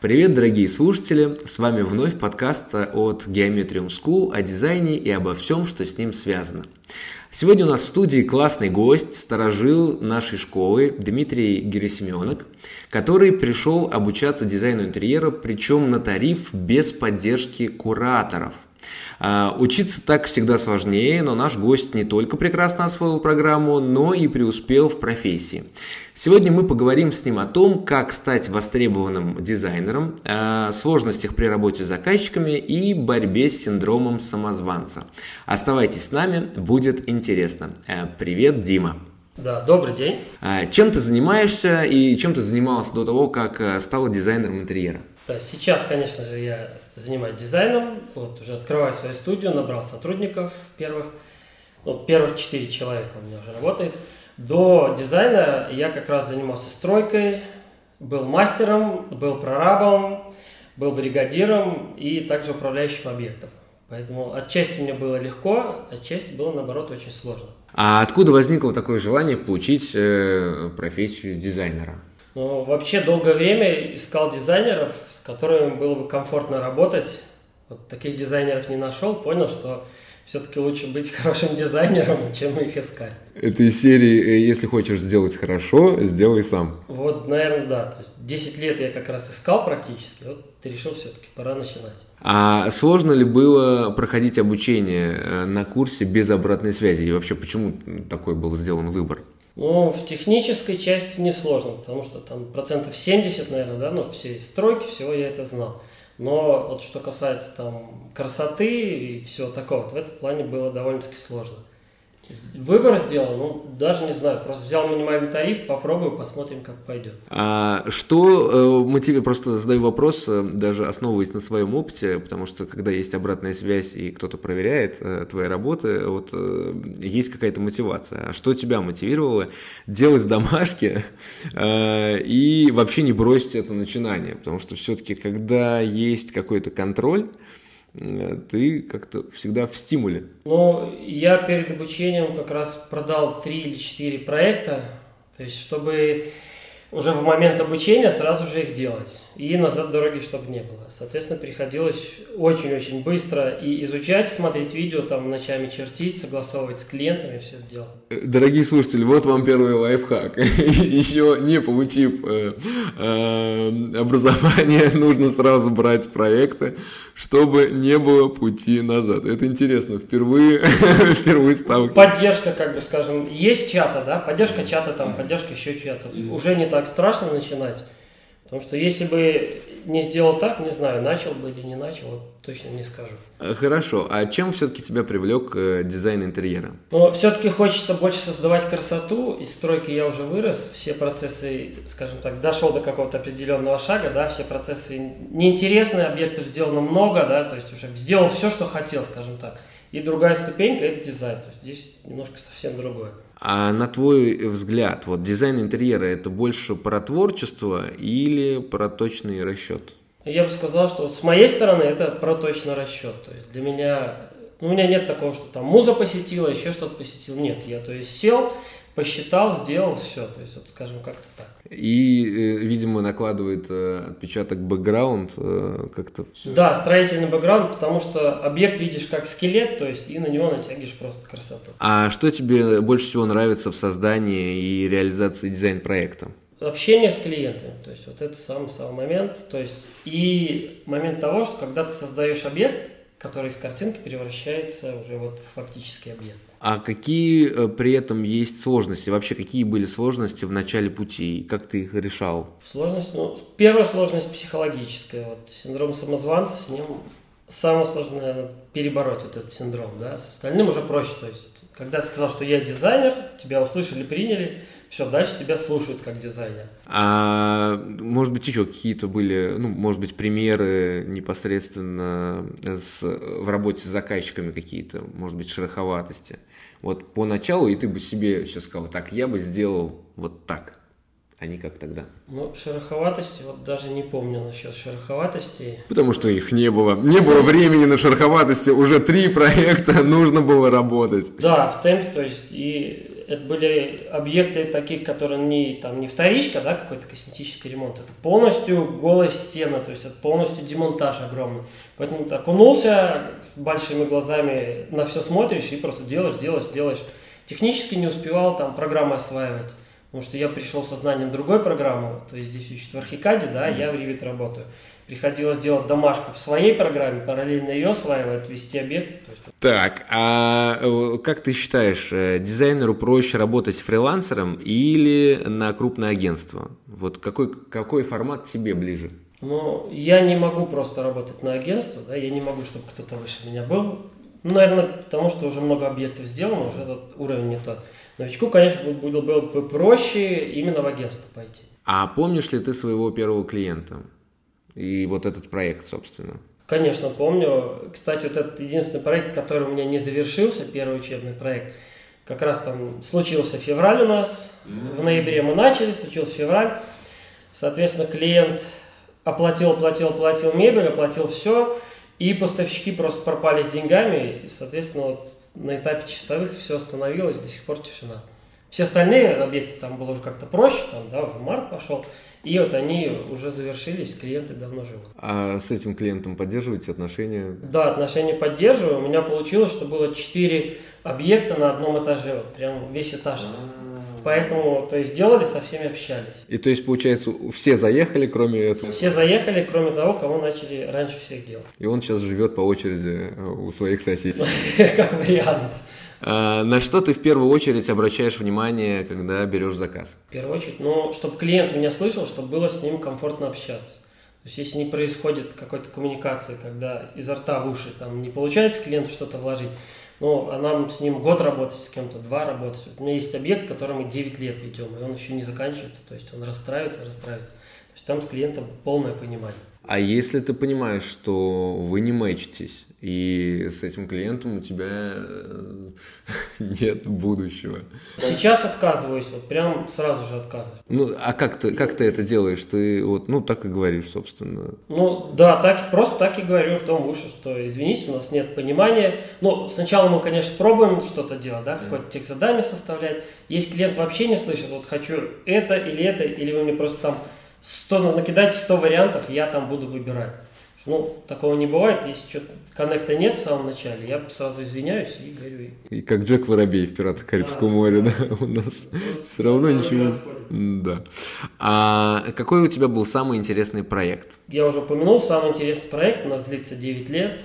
Привет, дорогие слушатели! С вами вновь подкаст от Geometrium School о дизайне и обо всем, что с ним связано. Сегодня у нас в студии классный гость, сторожил нашей школы Дмитрий Герасименок, который пришел обучаться дизайну интерьера, причем на тариф без поддержки кураторов – учиться так всегда сложнее, но наш гость не только прекрасно освоил программу, но и преуспел в профессии. Сегодня мы поговорим с ним о том, как стать востребованным дизайнером, о сложностях при работе с заказчиками и борьбе с синдромом самозванца. Оставайтесь с нами, будет интересно. Э, привет, Дима! Да, добрый день. А, чем ты занимаешься и чем ты занимался до того, как э, стала дизайнером интерьера? Да, сейчас, конечно же, я занимаюсь дизайном, вот уже открываю свою студию, набрал сотрудников первых, ну, первых четыре человека у меня уже работает. До дизайна я как раз занимался стройкой, был мастером, был прорабом, был бригадиром и также управляющим объектов. Поэтому отчасти мне было легко, отчасти было наоборот очень сложно. А откуда возникло такое желание получить э, профессию дизайнера? Ну, вообще долгое время искал дизайнеров, с которыми было бы комфортно работать. Вот таких дизайнеров не нашел, понял, что все-таки лучше быть хорошим дизайнером, чем их искать. Это из серии э, «Если хочешь сделать хорошо, сделай сам». Вот, наверное, да. То есть 10 лет я как раз искал практически, вот ты решил все-таки, пора начинать. А сложно ли было проходить обучение э, на курсе без обратной связи? И вообще, почему такой был сделан выбор? Ну, в технической части несложно, потому что там процентов 70, наверное, да, ну, всей стройки, всего я это знал. Но вот что касается там красоты и всего такого, вот в этом плане было довольно-таки сложно. Выбор сделал, ну, даже не знаю, просто взял минимальный тариф, попробую, посмотрим, как пойдет. А что э, мотивирует, просто задаю вопрос, э, даже основываясь на своем опыте, потому что когда есть обратная связь и кто-то проверяет э, твои работы, вот э, есть какая-то мотивация. А что тебя мотивировало делать домашки и вообще не бросить это начинание? Потому что все-таки, когда есть какой-то контроль, ты как-то всегда в стимуле. Ну, я перед обучением как раз продал три или четыре проекта, то есть чтобы уже в момент обучения сразу же их делать. И назад дороги, чтобы не было. Соответственно, приходилось очень-очень быстро и изучать, смотреть видео, там ночами чертить, согласовывать с клиентами, все это дело. Дорогие слушатели, вот вам первый лайфхак. Еще не получив э, э, образование, нужно сразу брать проекты, чтобы не было пути назад. Это интересно, впервые, впервые ставка. Поддержка, как бы скажем, есть чата, да, поддержка чата, там, поддержка еще чата. Уже не так страшно начинать. Потому что если бы не сделал так, не знаю, начал бы или не начал, вот точно не скажу. Хорошо. А чем все-таки тебя привлек э, дизайн интерьера? Ну, все-таки хочется больше создавать красоту. Из стройки я уже вырос. Все процессы, скажем так, дошел до какого-то определенного шага, да, все процессы неинтересные, объектов сделано много, да, то есть уже сделал все, что хотел, скажем так. И другая ступенька – это дизайн. То есть здесь немножко совсем другое. А на твой взгляд, вот дизайн интерьера – это больше про творчество или про точный расчет? Я бы сказал, что вот с моей стороны это про точный расчет. То есть для меня, ну, у меня нет такого, что там муза посетила, еще что-то посетил. Нет, я то есть сел, посчитал, сделал все. То есть, вот скажем, как-то так. И, э, видимо, накладывает э, отпечаток бэкграунд э, как-то. Да, строительный бэкграунд, потому что объект видишь как скелет, то есть и на него натягиваешь просто красоту. А что тебе больше всего нравится в создании и реализации дизайн-проекта? Общение с клиентами, то есть вот это самый-самый момент, то есть и момент того, что когда ты создаешь объект, который из картинки превращается уже вот в фактический объект. А какие э, при этом есть сложности? Вообще, какие были сложности в начале пути? Как ты их решал? Сложность, ну, первая сложность психологическая. Вот синдром самозванца, с ним самое сложное, наверное, перебороть вот этот синдром, да. С остальным уже проще. То есть, когда ты сказал, что я дизайнер, тебя услышали, приняли, все, дальше тебя слушают как дизайнер. А может быть еще какие-то были, ну, может быть, примеры непосредственно с, в работе с заказчиками какие-то, может быть, шероховатости. Вот поначалу, и ты бы себе сейчас сказал, так, я бы сделал вот так, а не как тогда. Ну, шероховатости, вот даже не помню насчет шероховатости. Потому что их не было. Не было времени на шероховатости, уже три проекта нужно было работать. Да, в темпе, то есть, и это были объекты такие, которые не, там, не вторичка, да, какой-то косметический ремонт. Это полностью голая стена, то есть это полностью демонтаж огромный. Поэтому ты окунулся с большими глазами, на все смотришь и просто делаешь, делаешь, делаешь. Технически не успевал там программы осваивать. Потому что я пришел со знанием другой программы, то есть здесь учат в Архикаде, да, я в Revit работаю приходилось делать домашку в своей программе, параллельно ее осваивать, вести объект. Есть... Так, а э, как ты считаешь, э, дизайнеру проще работать с фрилансером или на крупное агентство? Вот какой, какой формат тебе ближе? Ну, я не могу просто работать на агентство, да, я не могу, чтобы кто-то выше меня был. Ну, наверное, потому что уже много объектов сделано, уже этот уровень не тот. Новичку, конечно, было бы проще именно в агентство пойти. А помнишь ли ты своего первого клиента? и вот этот проект, собственно? Конечно, помню. Кстати, вот этот единственный проект, который у меня не завершился, первый учебный проект, как раз там случился февраль у нас, в ноябре мы начали, случился февраль. Соответственно, клиент оплатил, оплатил, оплатил мебель, оплатил все, и поставщики просто пропали с деньгами, и, соответственно, вот на этапе чистовых все остановилось, до сих пор тишина. Все остальные объекты там было уже как-то проще, там, да, уже март пошел, и вот они уже завершились, клиенты давно живут. А с этим клиентом поддерживаете отношения? Да, отношения поддерживаю. У меня получилось, что было 4 объекта на одном этаже, вот прям весь этаж. А. Поэтому, то есть, делали, со всеми общались. И то есть, получается, все заехали, кроме этого? Все заехали, кроме того, кого начали раньше всех делать. И он сейчас живет по очереди у своих соседей? Как вариант. А, на что ты в первую очередь обращаешь внимание, когда берешь заказ? В первую очередь, ну, чтобы клиент меня слышал, чтобы было с ним комфортно общаться. То есть, если не происходит какой-то коммуникации, когда изо рта в уши там не получается клиенту что-то вложить, ну, а нам с ним год работать, с кем-то два работать. У меня есть объект, который мы 9 лет ведем, и он еще не заканчивается, то есть он расстраивается, расстраивается. То есть там с клиентом полное понимание. А если ты понимаешь, что вы не мэчитесь, и с этим клиентом у тебя э, нет будущего. Сейчас отказываюсь, вот прям сразу же отказываюсь. Ну, а как ты, как ты это делаешь? Ты вот, ну, так и говоришь, собственно. Ну, да, так, просто так и говорю в уши, что извините, у нас нет понимания. Ну, сначала мы, конечно, пробуем что-то делать, да, какое-то текст задание составлять. Есть клиент вообще не слышит, вот хочу это или это, или вы мне просто там 100, ну, накидайте 100 вариантов, я там буду выбирать. Ну, такого не бывает, если что-то коннекта нет в самом начале, я сразу извиняюсь и говорю. И как Джек Воробей в «Пиратах Карибского а, моря», да, у нас ну, все равно ничего... Да. А какой у тебя был самый интересный проект? Я уже упомянул, самый интересный проект у нас длится 9 лет.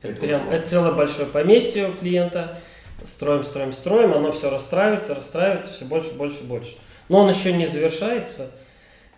Это, это прям, это целое большое поместье у клиента. Строим, строим, строим, оно все расстраивается, расстраивается, все больше, больше, больше. Но он еще не завершается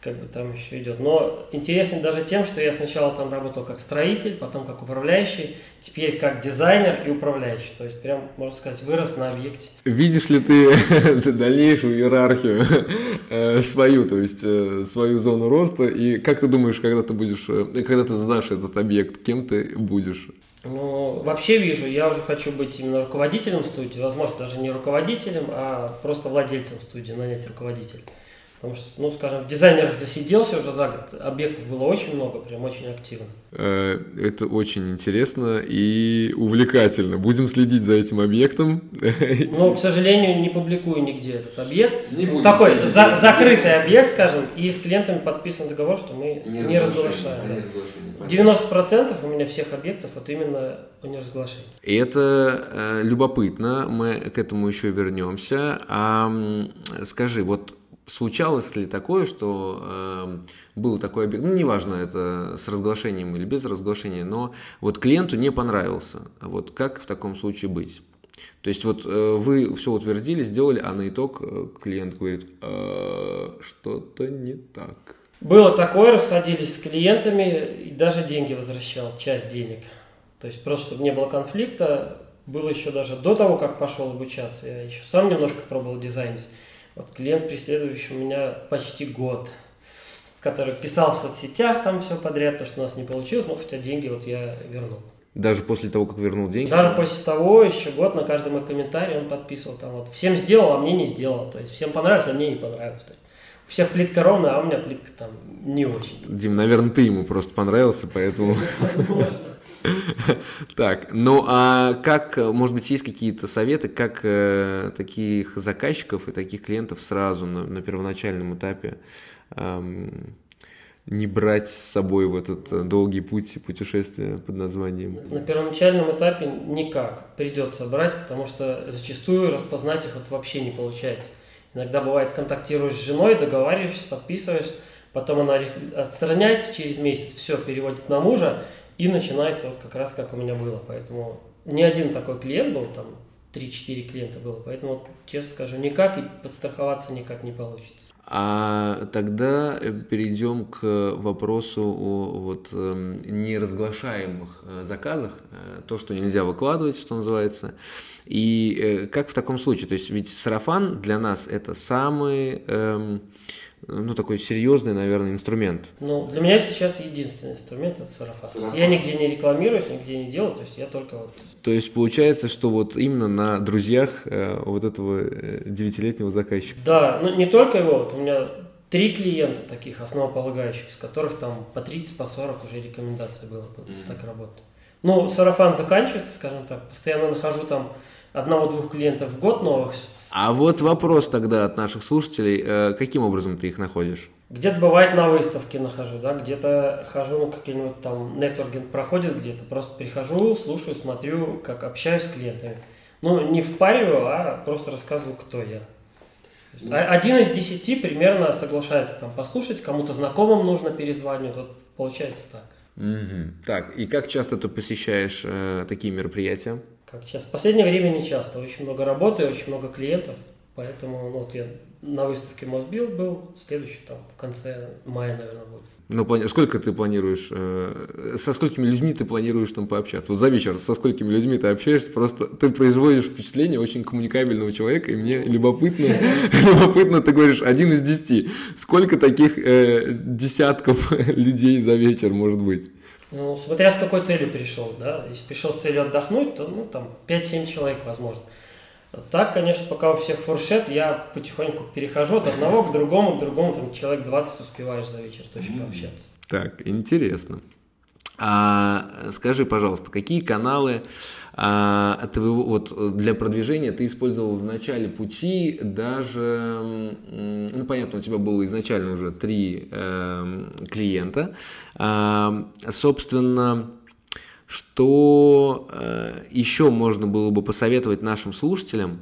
как бы там еще идет. Но интересен даже тем, что я сначала там работал как строитель, потом как управляющий, теперь как дизайнер и управляющий. То есть прям, можно сказать, вырос на объекте. Видишь ли ты дальнейшую иерархию э, свою, то есть э, свою зону роста, и как ты думаешь, когда ты будешь, э, когда ты сдашь этот объект, кем ты будешь? Ну, вообще вижу, я уже хочу быть именно руководителем студии, возможно, даже не руководителем, а просто владельцем студии, нанять руководителя. Потому что, ну, скажем, в дизайнерах засиделся уже за год, объектов было очень много, прям очень активно. Э, это очень интересно и увлекательно. Будем следить за этим объектом. Но, к сожалению, не публикую нигде этот объект. Не Такой за, закрытый объект, скажем, и с клиентами подписан договор, что мы не, не разглашаем. Да. 90% у меня всех объектов вот именно о неразглашении. И это э, любопытно, мы к этому еще вернемся. А скажи, вот Случалось ли такое, что э, был такой объект, ну, неважно, это с разглашением или без разглашения, но вот клиенту не понравился. Вот как в таком случае быть? То есть вот э, вы все утвердили, сделали, а на итог э, клиент говорит, э, что-то не так. Было такое, расходились с клиентами и даже деньги возвращал, часть денег. То есть просто, чтобы не было конфликта, было еще даже до того, как пошел обучаться, я еще сам немножко пробовал дизайнить. Вот клиент, преследующий меня почти год, который писал в соцсетях там все подряд, то, что у нас не получилось, но хотя деньги вот я вернул. Даже после того, как вернул деньги? Даже после того, еще год на каждый мой комментарий он подписывал там вот всем сделал, а мне не сделал. То есть всем понравилось, а мне не понравилось. То есть, всех плитка ровная, а у меня плитка там не очень. Дим, наверное, ты ему просто понравился, поэтому... Так, ну а как, может быть, есть какие-то советы, как э, таких заказчиков и таких клиентов сразу на, на первоначальном этапе эм, не брать с собой в этот э, долгий путь путешествия под названием? На первоначальном этапе никак. Придется брать, потому что зачастую распознать их вот вообще не получается. Иногда бывает, контактируешь с женой, договариваешься, подписываешь, потом она отстраняется через месяц, все, переводит на мужа, и начинается вот как раз как у меня было. Поэтому не один такой клиент был, там 3-4 клиента было. Поэтому, честно скажу, никак и подстраховаться никак не получится. А тогда э, перейдем к вопросу о вот эм, неразглашаемых э, заказах, э, то, что нельзя выкладывать, что называется. И как в таком случае? То есть ведь сарафан для нас это самый эм, ну, такой серьезный, наверное, инструмент. Ну, для меня сейчас единственный инструмент – это сарафан. сарафан. Я нигде не рекламируюсь, нигде не делаю, то есть я только вот… То есть получается, что вот именно на друзьях э, вот этого э, девятилетнего заказчика? Да, ну не только его, вот у меня три клиента таких основополагающих, из которых там по 30, по 40 уже рекомендаций было, mm-hmm. так работает. Ну, сарафан заканчивается, скажем так, постоянно нахожу там одного-двух клиентов в год новых. А вот вопрос тогда от наших слушателей, э, каким образом ты их находишь? Где-то бывает на выставке нахожу, да, где-то хожу, ну, какие-нибудь там нетворкинг проходит где-то, просто прихожу, слушаю, смотрю, как общаюсь с клиентами. Ну, не впариваю, а просто рассказываю, кто я. Один из десяти примерно соглашается там послушать, кому-то знакомым нужно перезванивать, вот получается так. Угу. Так, и как часто ты посещаешь э, такие мероприятия? Как сейчас. В последнее время не часто. Очень много работы, очень много клиентов. Поэтому ну, вот я на выставке Мосбил был, следующий там в конце мая, наверное, будет. Ну, сколько ты планируешь, э, со сколькими людьми ты планируешь там пообщаться? Вот за вечер со сколькими людьми ты общаешься, просто ты производишь впечатление очень коммуникабельного человека, и мне любопытно, любопытно, ты говоришь, один из десяти. Сколько таких э, десятков людей за вечер может быть? Ну, смотря с какой целью пришел, да. Если пришел с целью отдохнуть, то, ну, там, 5-7 человек, возможно. Так, конечно, пока у всех фуршет, я потихоньку перехожу от одного к другому, к другому, там, человек 20 успеваешь за вечер точно пообщаться. Так, интересно. А, скажи, пожалуйста, какие каналы а, твоего, вот, для продвижения ты использовал в начале пути, даже, ну, понятно, у тебя было изначально уже три э, клиента, а, собственно, что э, еще можно было бы посоветовать нашим слушателям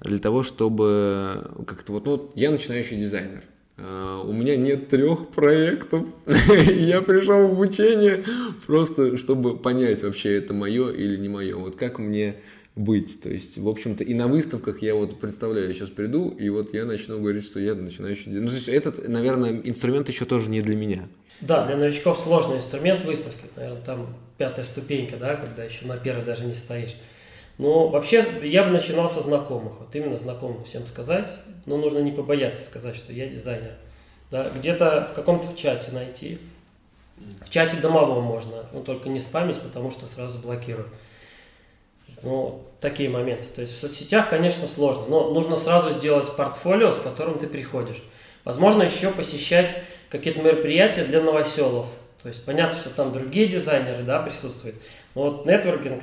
для того, чтобы как-то вот, ну, я начинающий дизайнер, у меня нет трех проектов. я пришел в обучение просто, чтобы понять, вообще это мое или не мое. Вот как мне быть. То есть, в общем-то, и на выставках я вот представляю, я сейчас приду, и вот я начну говорить, что я начинающий... Ну, то есть, этот, наверное, инструмент еще тоже не для меня. Да, для новичков сложный инструмент выставки. Наверное, там пятая ступенька, да, когда еще на первой даже не стоишь. Ну, вообще, я бы начинал со знакомых. Вот именно знакомым всем сказать. Но нужно не побояться сказать, что я дизайнер. Да, где-то в каком-то в чате найти. В чате домовом можно, но только не спамить, потому что сразу блокируют. Ну, такие моменты. То есть в соцсетях, конечно, сложно, но нужно сразу сделать портфолио, с которым ты приходишь. Возможно, еще посещать какие-то мероприятия для новоселов. То есть понятно, что там другие дизайнеры да, присутствуют. Но вот нетворкинг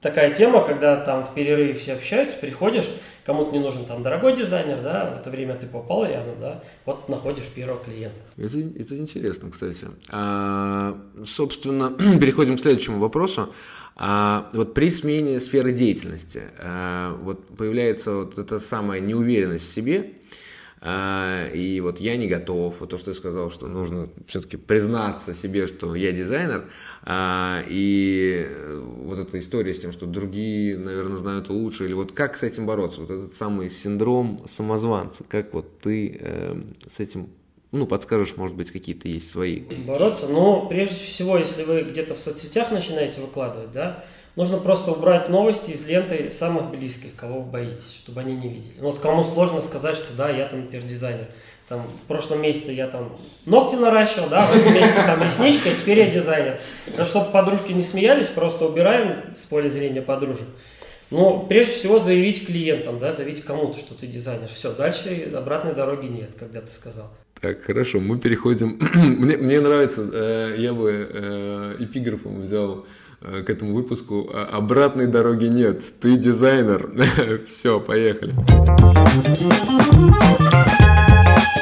такая тема, когда там в перерыве все общаются, приходишь, кому-то не нужен там дорогой дизайнер, да, в это время ты попал рядом, да, вот находишь первого клиента. Это, это интересно, кстати. А, собственно, переходим к следующему вопросу. А, вот при смене сферы деятельности а, вот появляется вот эта самая неуверенность в себе, и вот я не готов, вот то, что ты сказал, что нужно все-таки признаться себе, что я дизайнер, а, и вот эта история с тем, что другие, наверное, знают лучше, или вот как с этим бороться, вот этот самый синдром самозванца, как вот ты эм, с этим ну, подскажешь, может быть, какие-то есть свои. Бороться, ну, прежде всего, если вы где-то в соцсетях начинаете выкладывать, да, Нужно просто убрать новости из ленты самых близких, кого вы боитесь, чтобы они не видели. Ну, вот кому сложно сказать, что да, я там, например, дизайнер. Там, в прошлом месяце я там ногти наращивал, да, в этом месяце там ресничка, а теперь я дизайнер. Но чтобы подружки не смеялись, просто убираем с поля зрения подружек. Но прежде всего заявить клиентам, да, заявить кому-то, что ты дизайнер. Все, дальше обратной дороги нет, когда ты сказал. Так, хорошо, мы переходим. мне, мне нравится, э, я бы э, эпиграфом взял э, к этому выпуску. «А, обратной дороги нет. Ты дизайнер. Все, поехали.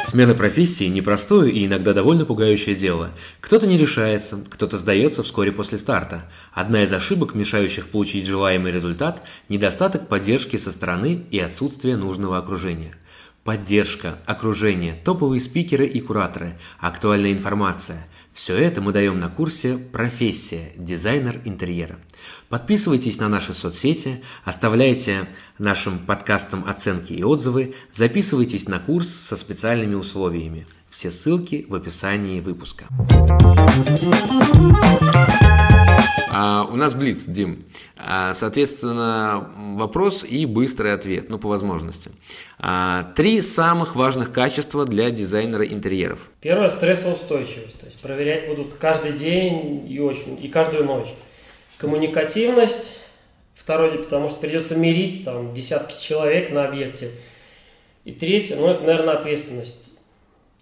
Смена профессии – непростое и иногда довольно пугающее дело. Кто-то не решается, кто-то сдается вскоре после старта. Одна из ошибок, мешающих получить желаемый результат – недостаток поддержки со стороны и отсутствие нужного окружения – Поддержка, окружение, топовые спикеры и кураторы, актуальная информация – все это мы даем на курсе «Профессия. Дизайнер интерьера». Подписывайтесь на наши соцсети, оставляйте нашим подкастам оценки и отзывы, записывайтесь на курс со специальными условиями. Все ссылки в описании выпуска. А, у нас блиц, Дим. А, соответственно, вопрос и быстрый ответ, ну, по возможности. А, три самых важных качества для дизайнера интерьеров. Первое – стрессоустойчивость. То есть проверять будут каждый день и, очень, и каждую ночь. Коммуникативность. Второе, потому что придется мирить там десятки человек на объекте. И третье, ну, это, наверное, ответственность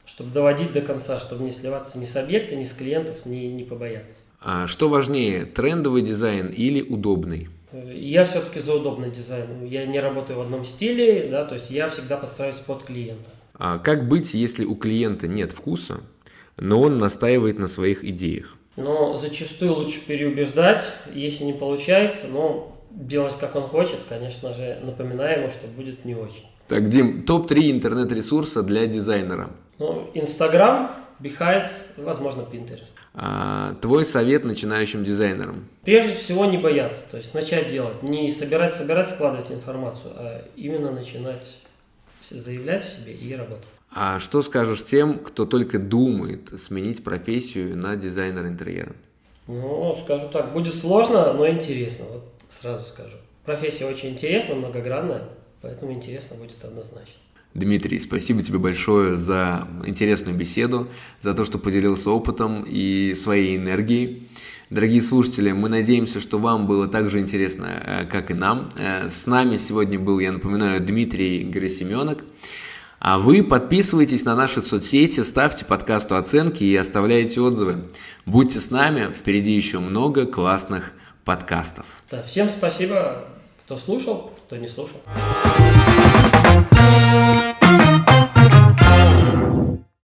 чтобы доводить до конца, чтобы не сливаться ни с объекта, ни с клиентов, ни не побояться. А что важнее, трендовый дизайн или удобный? Я все-таки за удобный дизайн. Я не работаю в одном стиле, да, то есть я всегда подстраиваюсь под клиента. А как быть, если у клиента нет вкуса, но он настаивает на своих идеях? Но зачастую лучше переубеждать, если не получается, но делать как он хочет, конечно же, напоминаем ему, что будет не очень. Так, Дим, топ-3 интернет-ресурса для дизайнера. Ну, Инстаграм, Behance, возможно, Pinterest. А, твой совет начинающим дизайнерам? Прежде всего не бояться, то есть начать делать. Не собирать, собирать, складывать информацию, а именно начинать заявлять себе и работать. А что скажешь тем, кто только думает сменить профессию на дизайнер интерьера? Ну, скажу так, будет сложно, но интересно, вот сразу скажу. Профессия очень интересная, многогранная, поэтому интересно будет однозначно. Дмитрий, спасибо тебе большое за интересную беседу, за то, что поделился опытом и своей энергией. Дорогие слушатели, мы надеемся, что вам было так же интересно, э, как и нам. Э, с нами сегодня был, я напоминаю, Дмитрий Герасименок. А вы подписывайтесь на наши соцсети, ставьте подкасту оценки и оставляйте отзывы. Будьте с нами, впереди еще много классных подкастов. Да, всем спасибо, кто слушал, кто не слушал.